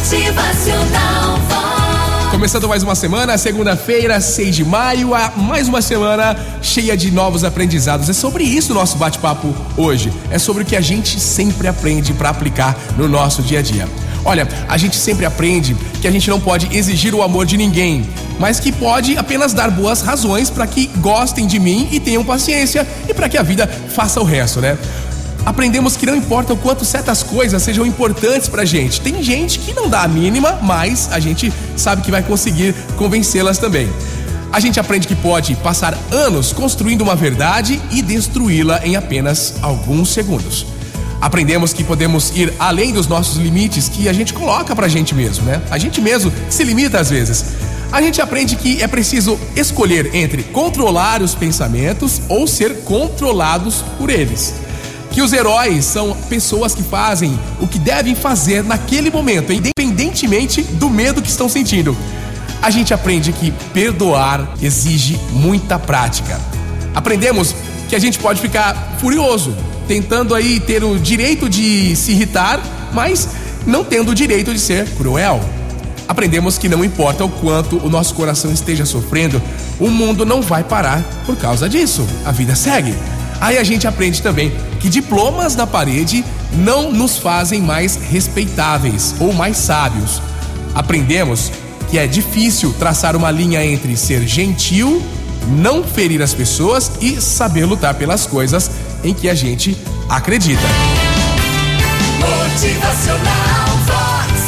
Motivacional. Começando mais uma semana, segunda-feira, 6 de maio, a mais uma semana cheia de novos aprendizados. É sobre isso o nosso bate-papo hoje. É sobre o que a gente sempre aprende para aplicar no nosso dia a dia. Olha, a gente sempre aprende que a gente não pode exigir o amor de ninguém, mas que pode apenas dar boas razões para que gostem de mim e tenham paciência e para que a vida faça o resto, né? Aprendemos que não importa o quanto certas coisas sejam importantes pra gente. Tem gente que não dá a mínima, mas a gente sabe que vai conseguir convencê-las também. A gente aprende que pode passar anos construindo uma verdade e destruí-la em apenas alguns segundos. Aprendemos que podemos ir além dos nossos limites que a gente coloca pra gente mesmo, né? A gente mesmo se limita às vezes. A gente aprende que é preciso escolher entre controlar os pensamentos ou ser controlados por eles. Que os heróis são pessoas que fazem o que devem fazer naquele momento, independentemente do medo que estão sentindo. A gente aprende que perdoar exige muita prática. Aprendemos que a gente pode ficar furioso, tentando aí ter o direito de se irritar, mas não tendo o direito de ser cruel. Aprendemos que não importa o quanto o nosso coração esteja sofrendo, o mundo não vai parar por causa disso. A vida segue. Aí a gente aprende também que diplomas na parede não nos fazem mais respeitáveis ou mais sábios. Aprendemos que é difícil traçar uma linha entre ser gentil, não ferir as pessoas e saber lutar pelas coisas em que a gente acredita. Motivacional Vox.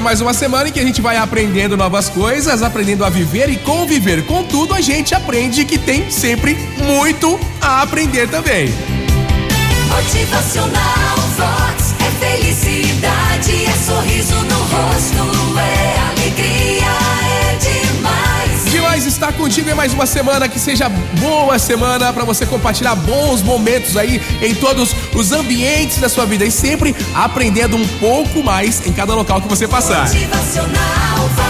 É mais uma semana em que a gente vai aprendendo novas coisas, aprendendo a viver e conviver. Contudo, a gente aprende que tem sempre muito a aprender também. Motivacional Vox. É felicidade, é sorriso no rosto, estar contigo em mais uma semana, que seja boa semana para você compartilhar bons momentos aí em todos os ambientes da sua vida e sempre aprendendo um pouco mais em cada local que você passar. Motivacional.